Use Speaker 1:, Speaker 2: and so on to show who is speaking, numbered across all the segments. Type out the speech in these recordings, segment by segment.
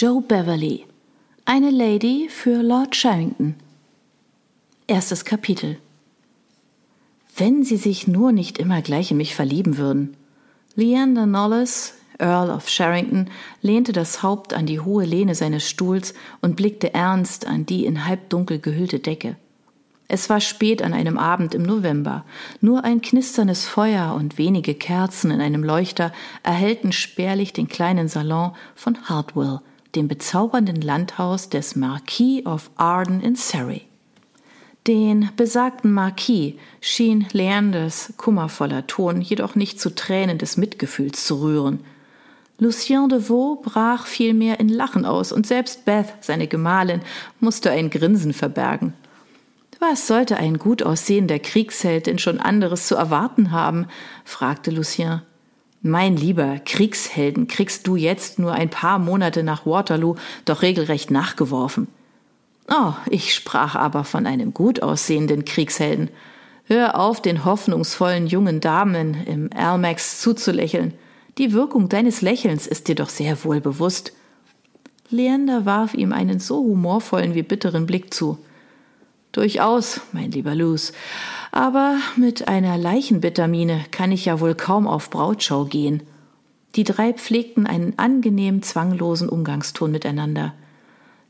Speaker 1: Joe Beverly. Eine Lady für Lord Sharrington. Erstes Kapitel. Wenn sie sich nur nicht immer gleich in mich verlieben würden. Leander Knollys, Earl of Sharrington, lehnte das Haupt an die hohe Lehne seines Stuhls und blickte ernst an die in halbdunkel gehüllte Decke. Es war spät an einem Abend im November. Nur ein knisterndes Feuer und wenige Kerzen in einem Leuchter erhellten spärlich den kleinen Salon von Hartwell, dem bezaubernden Landhaus des Marquis of Arden in Surrey. Den besagten Marquis schien Leanders kummervoller Ton jedoch nicht zu Tränen des Mitgefühls zu rühren. Lucien de Vaux brach vielmehr in Lachen aus, und selbst Beth, seine Gemahlin, musste ein Grinsen verbergen. Was sollte ein gut aussehender Kriegsheld denn schon anderes zu erwarten haben? fragte Lucien. Mein lieber, Kriegshelden kriegst du jetzt nur ein paar Monate nach Waterloo doch regelrecht nachgeworfen. Oh, ich sprach aber von einem gut aussehenden Kriegshelden. Hör auf, den hoffnungsvollen jungen Damen im Almax zuzulächeln. Die Wirkung deines Lächelns ist dir doch sehr wohl bewusst. Leander warf ihm einen so humorvollen wie bitteren Blick zu. Durchaus, mein lieber Luz. Aber mit einer Leichenbittermine kann ich ja wohl kaum auf Brautschau gehen. Die drei pflegten einen angenehm zwanglosen Umgangston miteinander.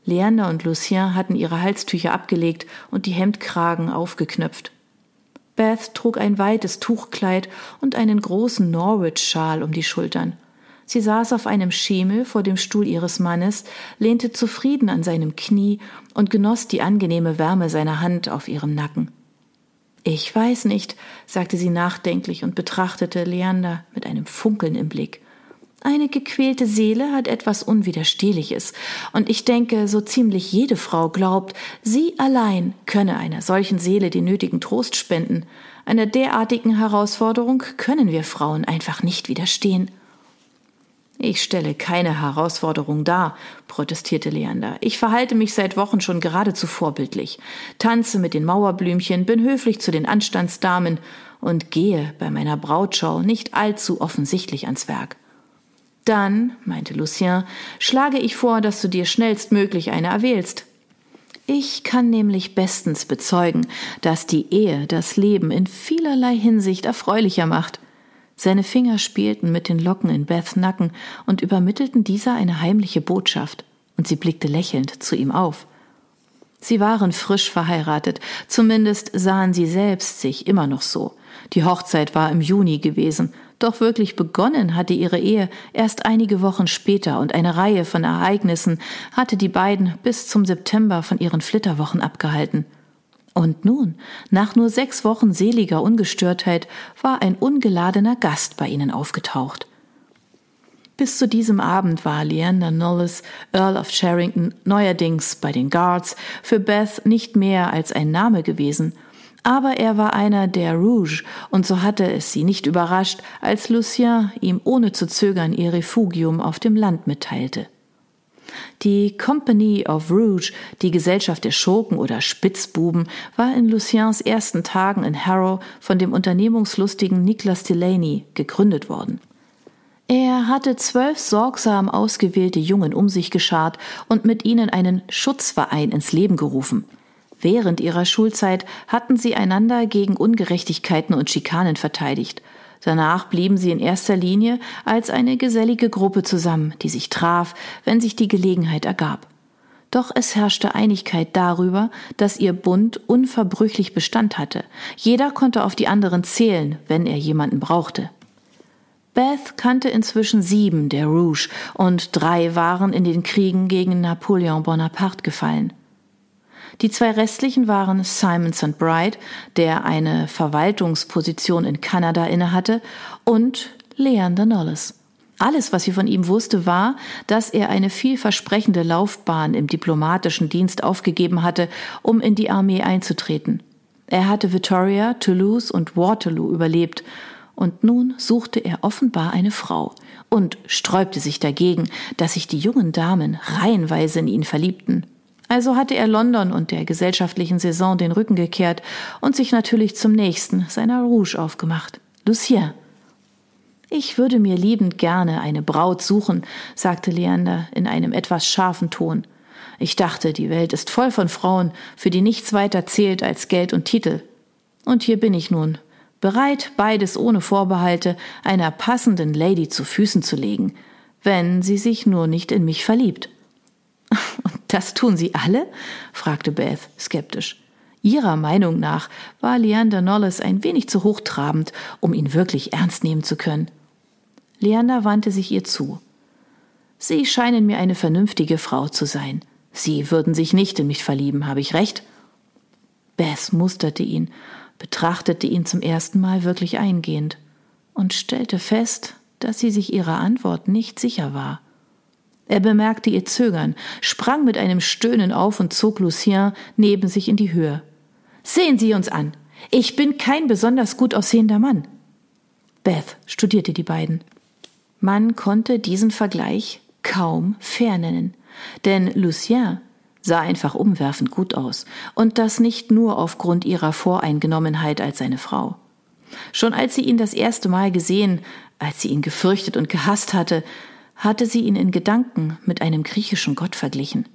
Speaker 1: Leander und Lucien hatten ihre Halstücher abgelegt und die Hemdkragen aufgeknöpft. Beth trug ein weites Tuchkleid und einen großen Norwich-Schal um die Schultern. Sie saß auf einem Schemel vor dem Stuhl ihres Mannes, lehnte zufrieden an seinem Knie und genoss die angenehme Wärme seiner Hand auf ihrem Nacken. Ich weiß nicht, sagte sie nachdenklich und betrachtete Leander mit einem Funkeln im Blick. Eine gequälte Seele hat etwas Unwiderstehliches, und ich denke, so ziemlich jede Frau glaubt, sie allein könne einer solchen Seele den nötigen Trost spenden. Einer derartigen Herausforderung können wir Frauen einfach nicht widerstehen. Ich stelle keine Herausforderung dar, protestierte Leander. Ich verhalte mich seit Wochen schon geradezu vorbildlich, tanze mit den Mauerblümchen, bin höflich zu den Anstandsdamen und gehe bei meiner Brautschau nicht allzu offensichtlich ans Werk. Dann, meinte Lucien, schlage ich vor, dass du dir schnellstmöglich eine erwählst. Ich kann nämlich bestens bezeugen, dass die Ehe das Leben in vielerlei Hinsicht erfreulicher macht. Seine Finger spielten mit den Locken in Beths Nacken und übermittelten dieser eine heimliche Botschaft, und sie blickte lächelnd zu ihm auf. Sie waren frisch verheiratet, zumindest sahen sie selbst sich immer noch so. Die Hochzeit war im Juni gewesen, doch wirklich begonnen hatte ihre Ehe erst einige Wochen später und eine Reihe von Ereignissen hatte die beiden bis zum September von ihren Flitterwochen abgehalten. Und nun, nach nur sechs Wochen seliger Ungestörtheit, war ein ungeladener Gast bei ihnen aufgetaucht. Bis zu diesem Abend war Leander Knowles, Earl of Sharrington, neuerdings bei den Guards, für Beth nicht mehr als ein Name gewesen. Aber er war einer der Rouge, und so hatte es sie nicht überrascht, als Lucien ihm ohne zu zögern ihr Refugium auf dem Land mitteilte. Die Company of Rouge, die Gesellschaft der Schurken oder Spitzbuben, war in Luciens ersten Tagen in Harrow von dem unternehmungslustigen Nicholas Delaney gegründet worden. Er hatte zwölf sorgsam ausgewählte Jungen um sich geschart und mit ihnen einen Schutzverein ins Leben gerufen. Während ihrer Schulzeit hatten sie einander gegen Ungerechtigkeiten und Schikanen verteidigt – Danach blieben sie in erster Linie als eine gesellige Gruppe zusammen, die sich traf, wenn sich die Gelegenheit ergab. Doch es herrschte Einigkeit darüber, dass ihr Bund unverbrüchlich Bestand hatte. Jeder konnte auf die anderen zählen, wenn er jemanden brauchte. Beth kannte inzwischen sieben der Rouge und drei waren in den Kriegen gegen Napoleon Bonaparte gefallen. Die zwei restlichen waren Simon St. Bright, der eine Verwaltungsposition in Kanada innehatte, und Leander Knowles. Alles, was sie von ihm wusste, war, dass er eine vielversprechende Laufbahn im diplomatischen Dienst aufgegeben hatte, um in die Armee einzutreten. Er hatte Victoria, Toulouse und Waterloo überlebt, und nun suchte er offenbar eine Frau und sträubte sich dagegen, dass sich die jungen Damen reihenweise in ihn verliebten. Also hatte er London und der gesellschaftlichen Saison den Rücken gekehrt und sich natürlich zum nächsten seiner Rouge aufgemacht. Lucien. Ich würde mir liebend gerne eine Braut suchen, sagte Leander in einem etwas scharfen Ton. Ich dachte, die Welt ist voll von Frauen, für die nichts weiter zählt als Geld und Titel. Und hier bin ich nun, bereit, beides ohne Vorbehalte einer passenden Lady zu Füßen zu legen, wenn sie sich nur nicht in mich verliebt. Und das tun sie alle? fragte Beth skeptisch. Ihrer Meinung nach war Leander Nolles ein wenig zu hochtrabend, um ihn wirklich ernst nehmen zu können. Leander wandte sich ihr zu. Sie scheinen mir eine vernünftige Frau zu sein. Sie würden sich nicht in mich verlieben, habe ich recht? Beth musterte ihn, betrachtete ihn zum ersten Mal wirklich eingehend und stellte fest, dass sie sich ihrer Antwort nicht sicher war. Er bemerkte ihr Zögern, sprang mit einem Stöhnen auf und zog Lucien neben sich in die Höhe. Sehen Sie uns an. Ich bin kein besonders gut aussehender Mann. Beth studierte die beiden. Man konnte diesen Vergleich kaum fair nennen, denn Lucien sah einfach umwerfend gut aus, und das nicht nur aufgrund ihrer Voreingenommenheit als seine Frau. Schon als sie ihn das erste Mal gesehen, als sie ihn gefürchtet und gehasst hatte, hatte sie ihn in Gedanken mit einem griechischen Gott verglichen.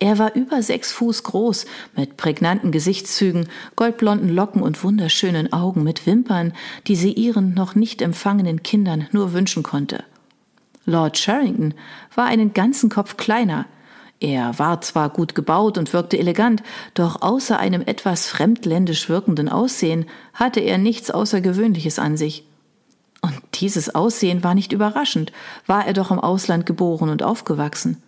Speaker 1: Er war über sechs Fuß groß, mit prägnanten Gesichtszügen, goldblonden Locken und wunderschönen Augen mit Wimpern, die sie ihren noch nicht empfangenen Kindern nur wünschen konnte. Lord Sherrington war einen ganzen Kopf kleiner, er war zwar gut gebaut und wirkte elegant, doch außer einem etwas fremdländisch wirkenden Aussehen hatte er nichts Außergewöhnliches an sich. Dieses Aussehen war nicht überraschend, war er doch im Ausland geboren und aufgewachsen.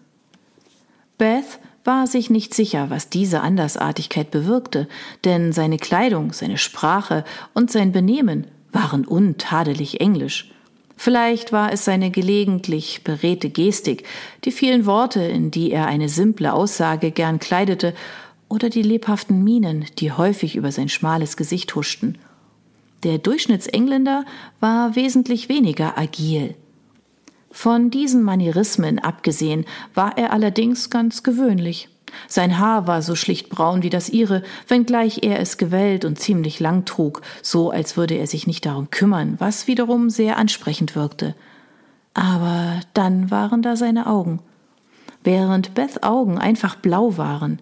Speaker 1: Beth war sich nicht sicher, was diese Andersartigkeit bewirkte, denn seine Kleidung, seine Sprache und sein Benehmen waren untadelig englisch. Vielleicht war es seine gelegentlich beredte Gestik, die vielen Worte, in die er eine simple Aussage gern kleidete, oder die lebhaften Mienen, die häufig über sein schmales Gesicht huschten. Der Durchschnittsengländer war wesentlich weniger agil. Von diesen Manierismen abgesehen war er allerdings ganz gewöhnlich. Sein Haar war so schlicht braun wie das ihre, wenngleich er es gewellt und ziemlich lang trug, so als würde er sich nicht darum kümmern, was wiederum sehr ansprechend wirkte. Aber dann waren da seine Augen. Während Beth Augen einfach blau waren,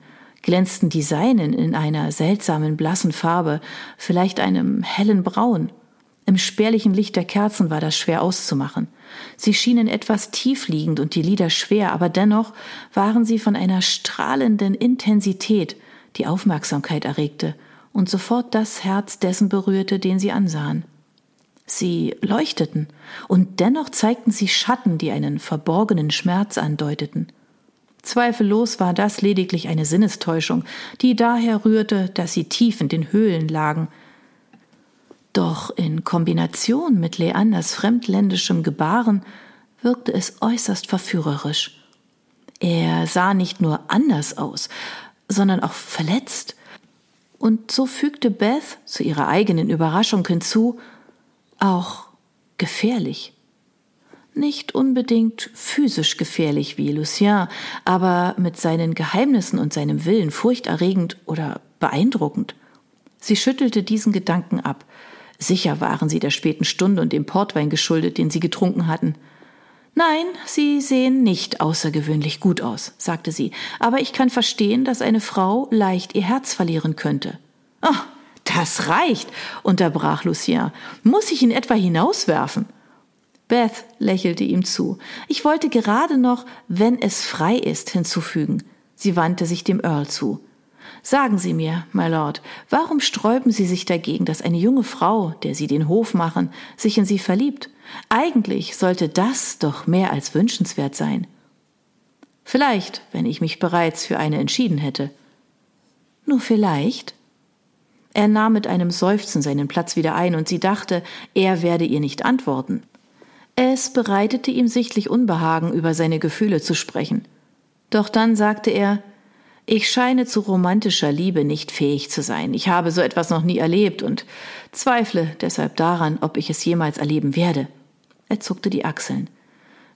Speaker 1: glänzten die seinen in einer seltsamen blassen Farbe, vielleicht einem hellen Braun. Im spärlichen Licht der Kerzen war das schwer auszumachen. Sie schienen etwas tiefliegend und die Lider schwer, aber dennoch waren sie von einer strahlenden Intensität, die Aufmerksamkeit erregte und sofort das Herz dessen berührte, den sie ansahen. Sie leuchteten, und dennoch zeigten sie Schatten, die einen verborgenen Schmerz andeuteten. Zweifellos war das lediglich eine Sinnestäuschung, die daher rührte, dass sie tief in den Höhlen lagen, doch in Kombination mit Leanders fremdländischem Gebaren wirkte es äußerst verführerisch. Er sah nicht nur anders aus, sondern auch verletzt. Und so fügte Beth zu ihrer eigenen Überraschung hinzu, auch gefährlich. Nicht unbedingt physisch gefährlich wie Lucien, aber mit seinen Geheimnissen und seinem Willen furchterregend oder beeindruckend. Sie schüttelte diesen Gedanken ab. Sicher waren sie der späten Stunde und dem Portwein geschuldet, den sie getrunken hatten. Nein, Sie sehen nicht außergewöhnlich gut aus, sagte sie, aber ich kann verstehen, dass eine Frau leicht ihr Herz verlieren könnte. Oh, das reicht, unterbrach Lucien. Muss ich ihn etwa hinauswerfen? Beth lächelte ihm zu. Ich wollte gerade noch, wenn es frei ist, hinzufügen. Sie wandte sich dem Earl zu. Sagen Sie mir, my Lord, warum sträuben Sie sich dagegen, dass eine junge Frau, der Sie den Hof machen, sich in Sie verliebt? Eigentlich sollte das doch mehr als wünschenswert sein. Vielleicht, wenn ich mich bereits für eine entschieden hätte. Nur vielleicht? Er nahm mit einem Seufzen seinen Platz wieder ein, und sie dachte, er werde ihr nicht antworten. Es bereitete ihm sichtlich Unbehagen, über seine Gefühle zu sprechen. Doch dann sagte er ich scheine zu romantischer Liebe nicht fähig zu sein. Ich habe so etwas noch nie erlebt und zweifle deshalb daran, ob ich es jemals erleben werde. Er zuckte die Achseln.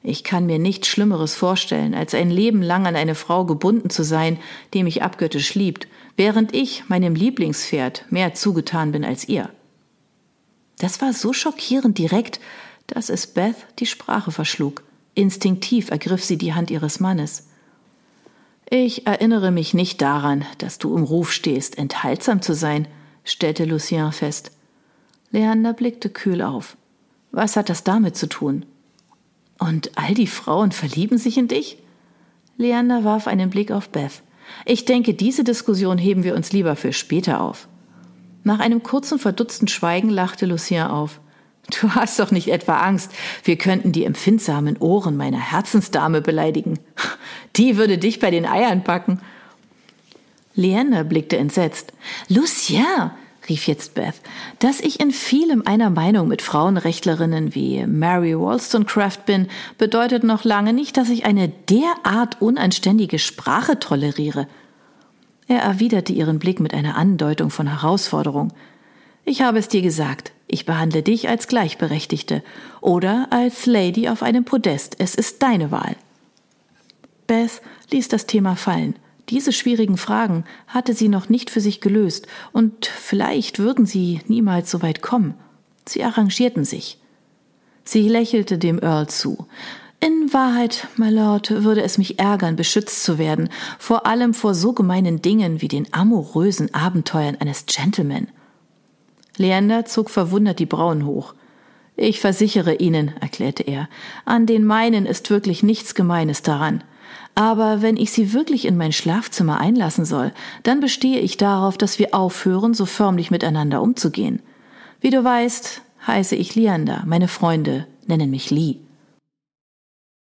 Speaker 1: Ich kann mir nichts Schlimmeres vorstellen, als ein Leben lang an eine Frau gebunden zu sein, die mich abgöttisch liebt, während ich meinem Lieblingspferd mehr zugetan bin als ihr. Das war so schockierend direkt, dass es Beth die Sprache verschlug. Instinktiv ergriff sie die Hand ihres Mannes. Ich erinnere mich nicht daran, dass du im Ruf stehst, enthaltsam zu sein, stellte Lucien fest. Leander blickte kühl auf. Was hat das damit zu tun? Und all die Frauen verlieben sich in dich? Leander warf einen Blick auf Beth. Ich denke, diese Diskussion heben wir uns lieber für später auf. Nach einem kurzen verdutzten Schweigen lachte Lucien auf. Du hast doch nicht etwa Angst, wir könnten die empfindsamen Ohren meiner Herzensdame beleidigen. Die würde dich bei den Eiern packen. Leander blickte entsetzt. Lucien, rief jetzt Beth, dass ich in vielem einer Meinung mit Frauenrechtlerinnen wie Mary Wollstonecraft bin, bedeutet noch lange nicht, dass ich eine derart unanständige Sprache toleriere. Er erwiderte ihren Blick mit einer Andeutung von Herausforderung. Ich habe es dir gesagt, ich behandle dich als Gleichberechtigte oder als Lady auf einem Podest. Es ist deine Wahl. Beth ließ das Thema fallen. Diese schwierigen Fragen hatte sie noch nicht für sich gelöst, und vielleicht würden sie niemals so weit kommen. Sie arrangierten sich. Sie lächelte dem Earl zu. In Wahrheit, my Lord, würde es mich ärgern, beschützt zu werden, vor allem vor so gemeinen Dingen wie den amorösen Abenteuern eines Gentleman. Leander zog verwundert die Brauen hoch. Ich versichere Ihnen, erklärte er, an den meinen ist wirklich nichts Gemeines daran. Aber wenn ich Sie wirklich in mein Schlafzimmer einlassen soll, dann bestehe ich darauf, dass wir aufhören, so förmlich miteinander umzugehen. Wie du weißt, heiße ich Leander, meine Freunde nennen mich Lee.